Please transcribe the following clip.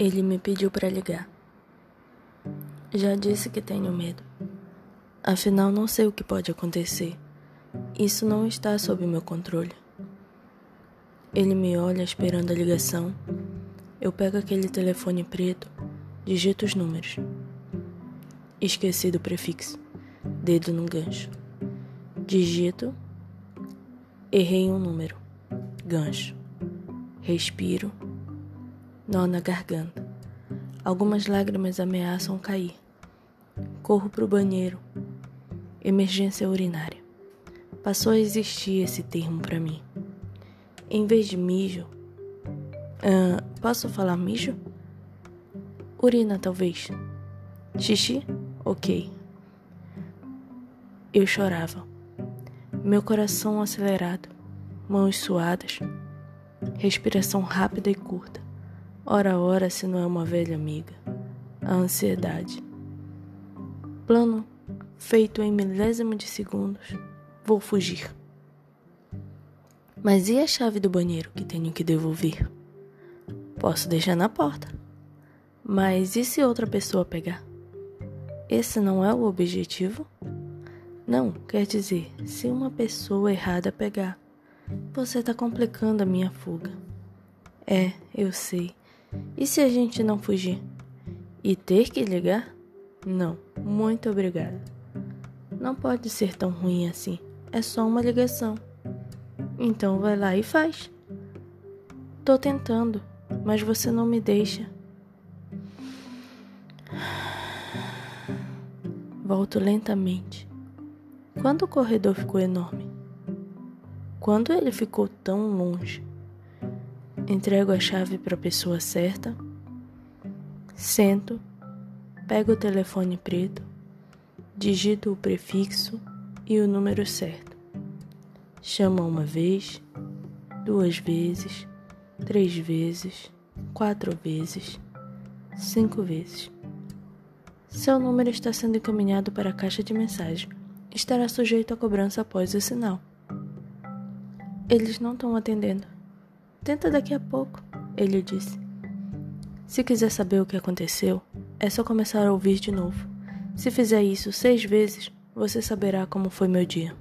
Ele me pediu para ligar. Já disse que tenho medo. Afinal, não sei o que pode acontecer. Isso não está sob meu controle. Ele me olha esperando a ligação. Eu pego aquele telefone preto, digito os números. Esqueci do prefixo. Dedo no gancho. Digito. Errei um número. Gancho. Respiro nó na garganta. Algumas lágrimas ameaçam cair. Corro para o banheiro. Emergência urinária. Passou a existir esse termo para mim. Em vez de mijo, uh, posso falar mijo? Urina, talvez. Xixi? Ok. Eu chorava. Meu coração acelerado, mãos suadas, respiração rápida e curta. Ora, ora, se não é uma velha amiga. A ansiedade. Plano feito em milésimo de segundos. Vou fugir. Mas e a chave do banheiro que tenho que devolver? Posso deixar na porta. Mas e se outra pessoa pegar? Esse não é o objetivo? Não, quer dizer, se uma pessoa errada pegar, você está complicando a minha fuga. É, eu sei. E se a gente não fugir? E ter que ligar? Não, muito obrigada. Não pode ser tão ruim assim. É só uma ligação. Então vai lá e faz. Tô tentando, mas você não me deixa. Volto lentamente. Quando o corredor ficou enorme? Quando ele ficou tão longe? Entrego a chave para a pessoa certa. Sento, pego o telefone preto, digito o prefixo e o número certo. Chama uma vez, duas vezes, três vezes, quatro vezes, cinco vezes. Seu número está sendo encaminhado para a caixa de mensagem. Estará sujeito a cobrança após o sinal. Eles não estão atendendo. Tenta daqui a pouco, ele disse. Se quiser saber o que aconteceu, é só começar a ouvir de novo. Se fizer isso seis vezes, você saberá como foi meu dia.